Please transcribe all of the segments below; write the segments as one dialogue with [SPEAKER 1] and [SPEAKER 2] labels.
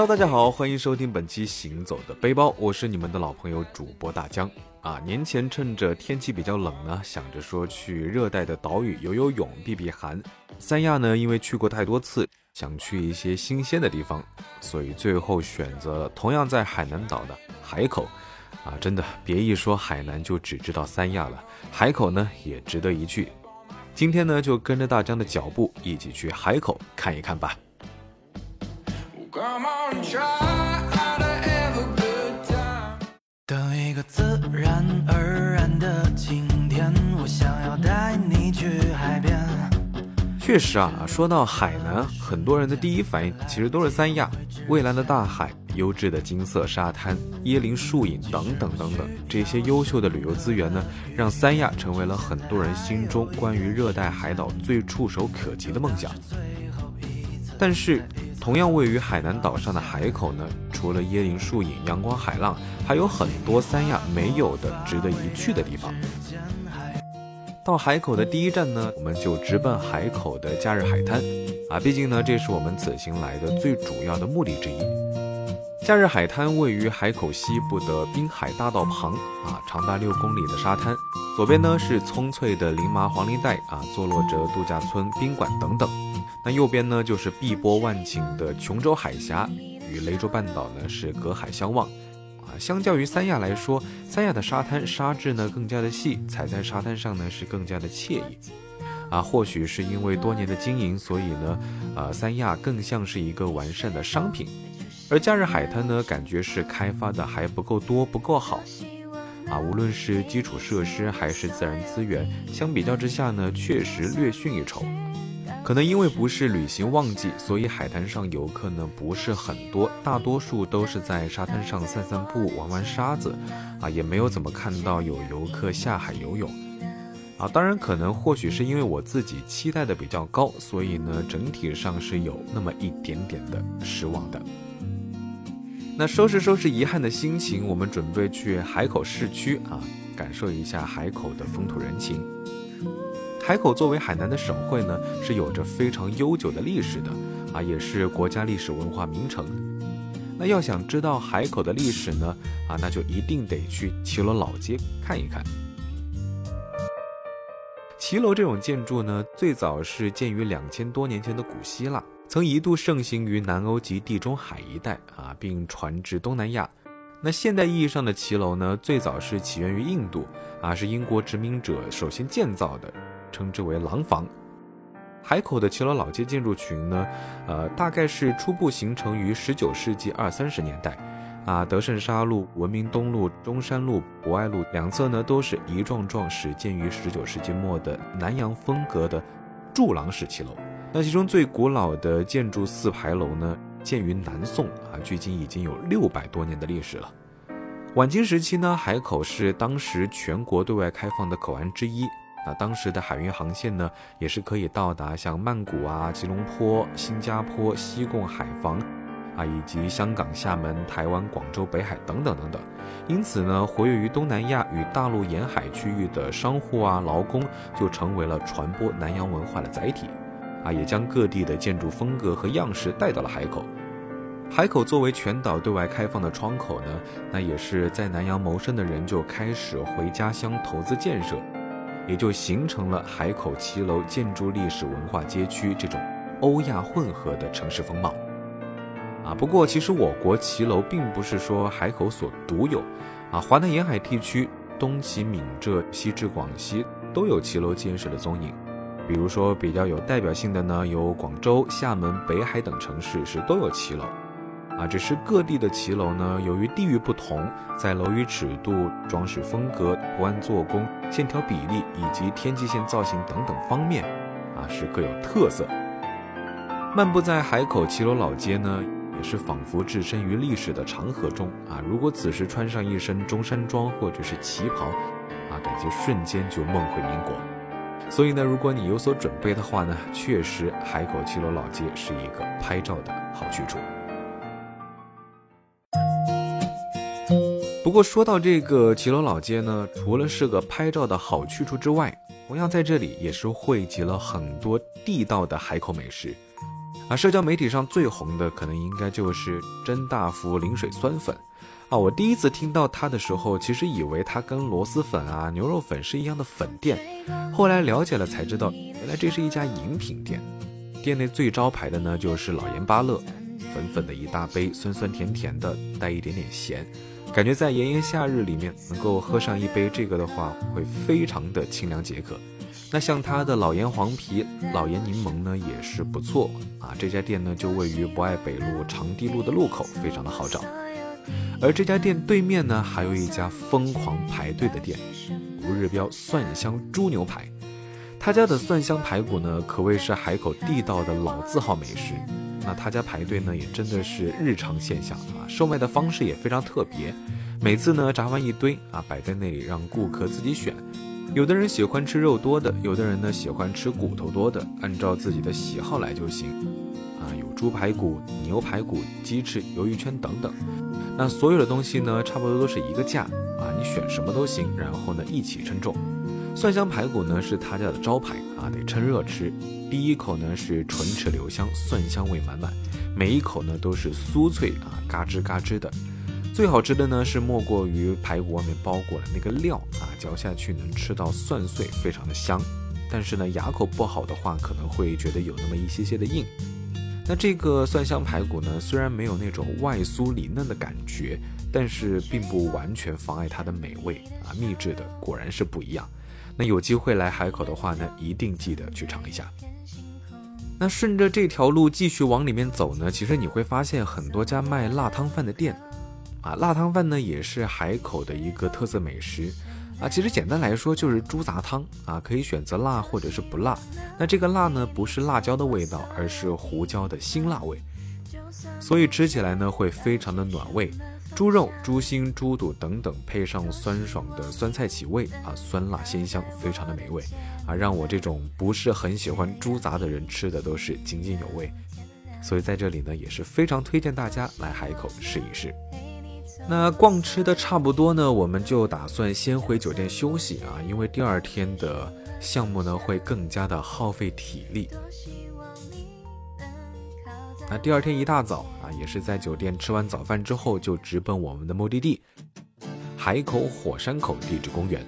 [SPEAKER 1] Hello，大家好，欢迎收听本期《行走的背包》，我是你们的老朋友主播大江啊。年前趁着天气比较冷呢，想着说去热带的岛屿游游泳、避避寒。三亚呢，因为去过太多次，想去一些新鲜的地方，所以最后选择了同样在海南岛的海口。啊，真的别一说海南就只知道三亚了，海口呢也值得一去。今天呢，就跟着大江的脚步一起去海口看一看吧。等一个自然而然的晴天，我想要带你去海边。确实啊，说到海南，很多人的第一反应其实都是三亚，蔚蓝的大海。优质的金色沙滩、椰林树影等等等等，这些优秀的旅游资源呢，让三亚成为了很多人心中关于热带海岛最触手可及的梦想。但是，同样位于海南岛上的海口呢，除了椰林树影、阳光海浪，还有很多三亚没有的值得一去的地方。到海口的第一站呢，我们就直奔海口的假日海滩，啊，毕竟呢，这是我们此行来的最主要的目的之一。假日海滩位于海口西部的滨海大道旁，啊，长达六公里的沙滩，左边呢是葱翠的林麻黄林带，啊，坐落着度假村、宾馆等等。那右边呢就是碧波万顷的琼州海峡，与雷州半岛呢是隔海相望。啊，相较于三亚来说，三亚的沙滩沙质呢更加的细，踩在沙滩上呢是更加的惬意。啊，或许是因为多年的经营，所以呢，呃，三亚更像是一个完善的商品。而假日海滩呢，感觉是开发的还不够多，不够好，啊，无论是基础设施还是自然资源，相比较之下呢，确实略逊一筹。可能因为不是旅行旺季，所以海滩上游客呢不是很多，大多数都是在沙滩上散散步、玩玩沙子，啊，也没有怎么看到有游客下海游泳，啊，当然可能或许是因为我自己期待的比较高，所以呢，整体上是有那么一点点的失望的。那收拾收拾遗憾的心情，我们准备去海口市区啊，感受一下海口的风土人情。海口作为海南的省会呢，是有着非常悠久的历史的啊，也是国家历史文化名城。那要想知道海口的历史呢，啊，那就一定得去骑楼老街看一看。骑楼这种建筑呢，最早是建于两千多年前的古希腊。曾一度盛行于南欧及地中海一带啊，并传至东南亚。那现代意义上的骑楼呢，最早是起源于印度啊，是英国殖民者首先建造的，称之为廊坊。海口的骑楼老街建筑群呢，呃，大概是初步形成于十九世纪二三十年代啊。德胜沙路、文明东路、中山路、博爱路两侧呢，都是一幢幢始建于十九世纪末的南洋风格的柱廊式骑楼。那其中最古老的建筑四牌楼呢，建于南宋啊，距今已经有六百多年的历史了。晚清时期呢，海口是当时全国对外开放的口岸之一。那当时的海运航线呢，也是可以到达像曼谷啊、吉隆坡、新加坡、西贡、海防啊，以及香港、厦门、台湾、广州、北海等等等等。因此呢，活跃于东南亚与大陆沿海区域的商户啊、劳工，就成为了传播南洋文化的载体。啊，也将各地的建筑风格和样式带到了海口。海口作为全岛对外开放的窗口呢，那也是在南洋谋生的人就开始回家乡投资建设，也就形成了海口骑楼建筑历史文化街区这种欧亚混合的城市风貌。啊，不过其实我国骑楼并不是说海口所独有，啊，华南沿海地区东起闽浙，西至广西都有骑楼建设的踪影。比如说比较有代表性的呢，有广州、厦门、北海等城市是都有骑楼，啊，只是各地的骑楼呢，由于地域不同，在楼宇尺度、装饰风格、图案做工、线条比例以及天际线造型等等方面，啊，是各有特色。漫步在海口骑楼老街呢，也是仿佛置身于历史的长河中啊。如果此时穿上一身中山装或者是旗袍，啊，感觉瞬间就梦回民国。所以呢，如果你有所准备的话呢，确实海口骑楼老街是一个拍照的好去处。不过说到这个骑楼老街呢，除了是个拍照的好去处之外，同样在这里也是汇集了很多地道的海口美食。啊，社交媒体上最红的可能应该就是真大福零水酸粉。啊，我第一次听到它的时候，其实以为它跟螺蛳粉啊、牛肉粉是一样的粉店，后来了解了才知道，原来这是一家饮品店。店内最招牌的呢就是老盐巴乐，粉粉的一大杯，酸酸甜甜的，带一点点咸，感觉在炎炎夏日里面能够喝上一杯这个的话，会非常的清凉解渴。那像它的老盐黄皮、老盐柠檬呢也是不错啊。这家店呢就位于博爱北路长堤路的路口，非常的好找。而这家店对面呢，还有一家疯狂排队的店，吴日标蒜香猪牛排。他家的蒜香排骨呢，可谓是海口地道的老字号美食。那他家排队呢，也真的是日常现象啊。售卖的方式也非常特别，每次呢炸完一堆啊，摆在那里让顾客自己选。有的人喜欢吃肉多的，有的人呢喜欢吃骨头多的，按照自己的喜好来就行。啊，有猪排骨、牛排骨、鸡翅、鱿鱼圈等等。那所有的东西呢，差不多都是一个价啊，你选什么都行，然后呢一起称重。蒜香排骨呢是他家的招牌啊，得趁热吃。第一口呢是唇齿留香，蒜香味满满，每一口呢都是酥脆啊，嘎吱嘎吱的。最好吃的呢是莫过于排骨外面包裹的那个料啊，嚼下去能吃到蒜碎，非常的香。但是呢，牙口不好的话，可能会觉得有那么一些些的硬。那这个蒜香排骨呢，虽然没有那种外酥里嫩的感觉，但是并不完全妨碍它的美味啊！秘制的果然是不一样。那有机会来海口的话呢，一定记得去尝一下。那顺着这条路继续往里面走呢，其实你会发现很多家卖辣汤饭的店，啊，辣汤饭呢也是海口的一个特色美食。啊，其实简单来说就是猪杂汤啊，可以选择辣或者是不辣。那这个辣呢，不是辣椒的味道，而是胡椒的辛辣味，所以吃起来呢会非常的暖胃。猪肉、猪心、猪肚等等，配上酸爽的酸菜起味啊，酸辣鲜香，非常的美味啊，让我这种不是很喜欢猪杂的人吃的都是津津有味。所以在这里呢，也是非常推荐大家来海口试一试。那逛吃的差不多呢，我们就打算先回酒店休息啊，因为第二天的项目呢会更加的耗费体力。那第二天一大早啊，也是在酒店吃完早饭之后，就直奔我们的目的地——海口火山口地质公园。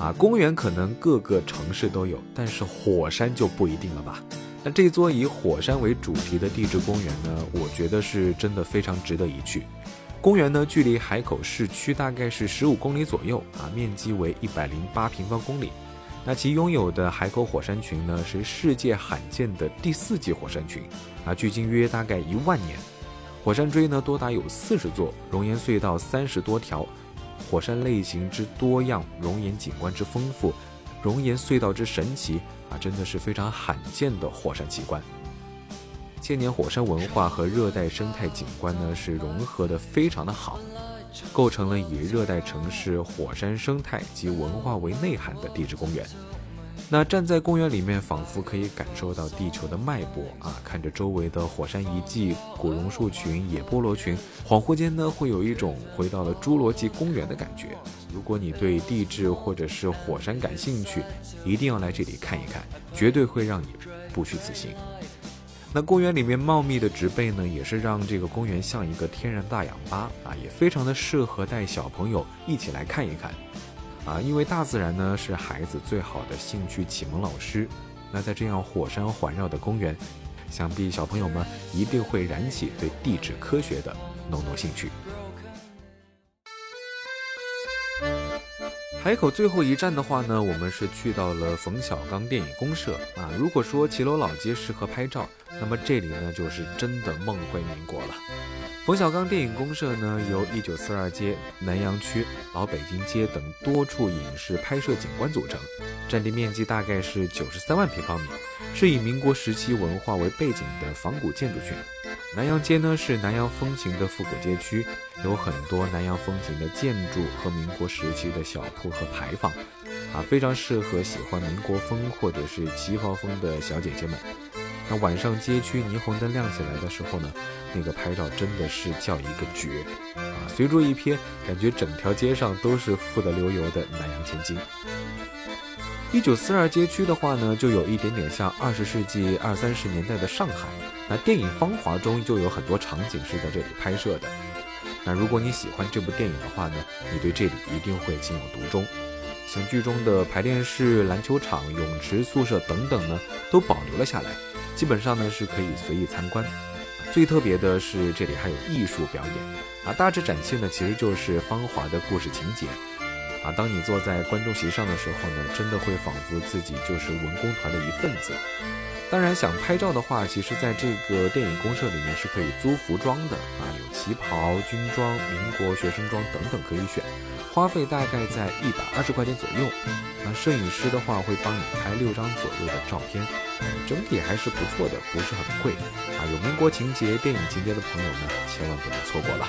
[SPEAKER 1] 啊，公园可能各个城市都有，但是火山就不一定了吧？那这座以火山为主题的地质公园呢，我觉得是真的非常值得一去。公园呢，距离海口市区大概是十五公里左右啊，面积为一百零八平方公里。那其拥有的海口火山群呢，是世界罕见的第四纪火山群啊，距今约大概一万年。火山锥呢，多达有四十座，熔岩隧道三十多条，火山类型之多样，熔岩景观之丰富，熔岩隧道之神奇。啊，真的是非常罕见的火山奇观。千年火山文化和热带生态景观呢，是融合的非常的好，构成了以热带城市火山生态及文化为内涵的地质公园。那站在公园里面，仿佛可以感受到地球的脉搏啊！看着周围的火山遗迹、古榕树群、野菠萝群，恍惚间呢，会有一种回到了侏罗纪公园的感觉。如果你对地质或者是火山感兴趣，一定要来这里看一看，绝对会让你不虚此行。那公园里面茂密的植被呢，也是让这个公园像一个天然大氧吧啊，也非常的适合带小朋友一起来看一看。啊，因为大自然呢是孩子最好的兴趣启蒙老师。那在这样火山环绕的公园，想必小朋友们一定会燃起对地质科学的浓浓兴趣。海口最后一站的话呢，我们是去到了冯小刚电影公社啊。如果说骑楼老街适合拍照，那么这里呢就是真的梦回民国了。冯小刚电影公社呢，由一九四二街、南阳区、老北京街等多处影视拍摄景观组成，占地面积大概是九十三万平方米，是以民国时期文化为背景的仿古建筑群。南阳街呢是南阳风情的复古街区，有很多南阳风情的建筑和民国时期的小铺和牌坊，啊，非常适合喜欢民国风或者是旗袍风的小姐姐们。那晚上街区霓虹灯亮起来的时候呢，那个拍照真的是叫一个绝啊！随处一瞥，感觉整条街上都是富得流油的南洋千金。一九四二街区的话呢，就有一点点像二十世纪二三十年代的上海。那电影《芳华》中就有很多场景是在这里拍摄的。那如果你喜欢这部电影的话呢，你对这里一定会情有独钟。像剧中的排练室、篮球场、泳池、宿舍等等呢，都保留了下来，基本上呢是可以随意参观。最特别的是这里还有艺术表演啊，大致展现的其实就是《芳华》的故事情节啊。当你坐在观众席上的时候呢，真的会仿佛自己就是文工团的一份子。当然，想拍照的话，其实在这个电影公社里面是可以租服装的啊，有旗袍、军装、民国学生装等等可以选，花费大概在一百二十块钱左右。那摄影师的话会帮你拍六张左右的照片，整体还是不错的，不是很贵啊。有民国情节、电影情节的朋友呢，千万不能错过了。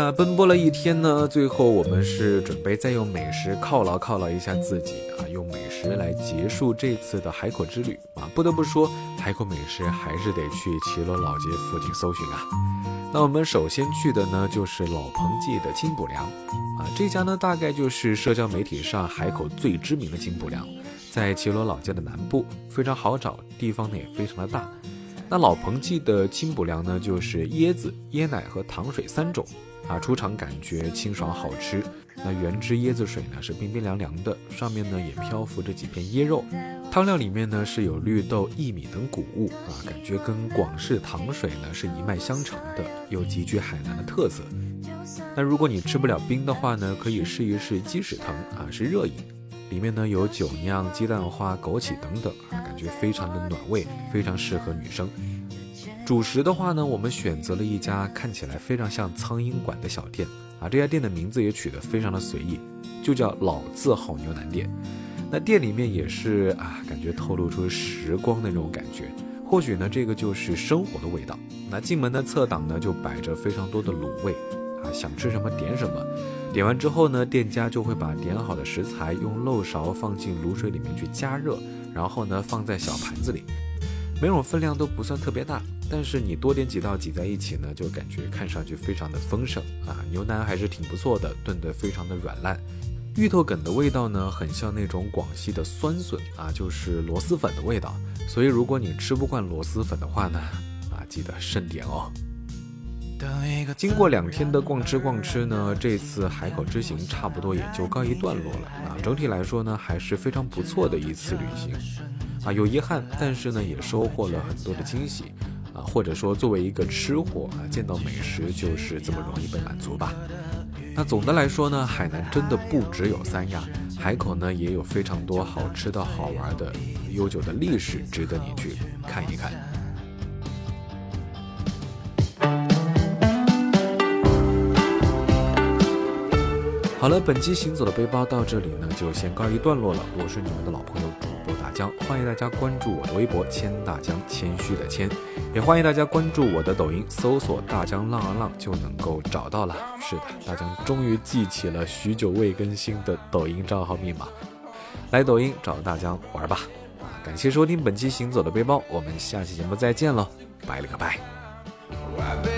[SPEAKER 1] 那奔波了一天呢，最后我们是准备再用美食犒劳犒劳一下自己啊，用美食来结束这次的海口之旅啊。不得不说，海口美食还是得去骑罗老街附近搜寻啊。那我们首先去的呢，就是老彭记的金补良啊，这家呢大概就是社交媒体上海口最知名的金补良，在骑罗老街的南部，非常好找，地方呢也非常的大。那老彭记的金补良呢，就是椰子、椰奶和糖水三种。啊，出厂感觉清爽好吃。那原汁椰子水呢是冰冰凉凉的，上面呢也漂浮着几片椰肉。汤料里面呢是有绿豆、薏米等谷物啊，感觉跟广式糖水呢是一脉相承的，又极具海南的特色。那如果你吃不了冰的话呢，可以试一试鸡屎藤啊，是热饮，里面呢有酒酿、鸡蛋花、枸杞等等啊，感觉非常的暖胃，非常适合女生。主食的话呢，我们选择了一家看起来非常像苍蝇馆的小店啊，这家店的名字也取得非常的随意，就叫老字号牛腩店。那店里面也是啊，感觉透露出时光的那种感觉，或许呢，这个就是生活的味道。那进门的侧挡呢，就摆着非常多的卤味啊，想吃什么点什么，点完之后呢，店家就会把点好的食材用漏勺放进卤水里面去加热，然后呢，放在小盘子里。每种分量都不算特别大，但是你多点几道挤在一起呢，就感觉看上去非常的丰盛啊。牛腩还是挺不错的，炖得非常的软烂。芋头梗的味道呢，很像那种广西的酸笋啊，就是螺蛳粉的味道。所以如果你吃不惯螺蛳粉的话呢，啊，记得慎点哦。经过两天的逛吃逛吃呢，这次海口之行差不多也就告一段落了啊。整体来说呢，还是非常不错的一次旅行。啊，有遗憾，但是呢，也收获了很多的惊喜，啊，或者说作为一个吃货啊，见到美食就是这么容易被满足吧。那总的来说呢，海南真的不只有三亚，海口呢也有非常多好吃的好玩的、悠久的历史，值得你去看一看。好了，本期行走的背包到这里呢，就先告一段落了。我是你们的老朋友江，欢迎大家关注我的微博“谦大江”，谦虚的谦，也欢迎大家关注我的抖音，搜索“大江浪啊浪”就能够找到了。是的，大江终于记起了许久未更新的抖音账号密码，来抖音找大江玩吧。啊，感谢收听本期行走的背包，我们下期节目再见喽，拜了个拜。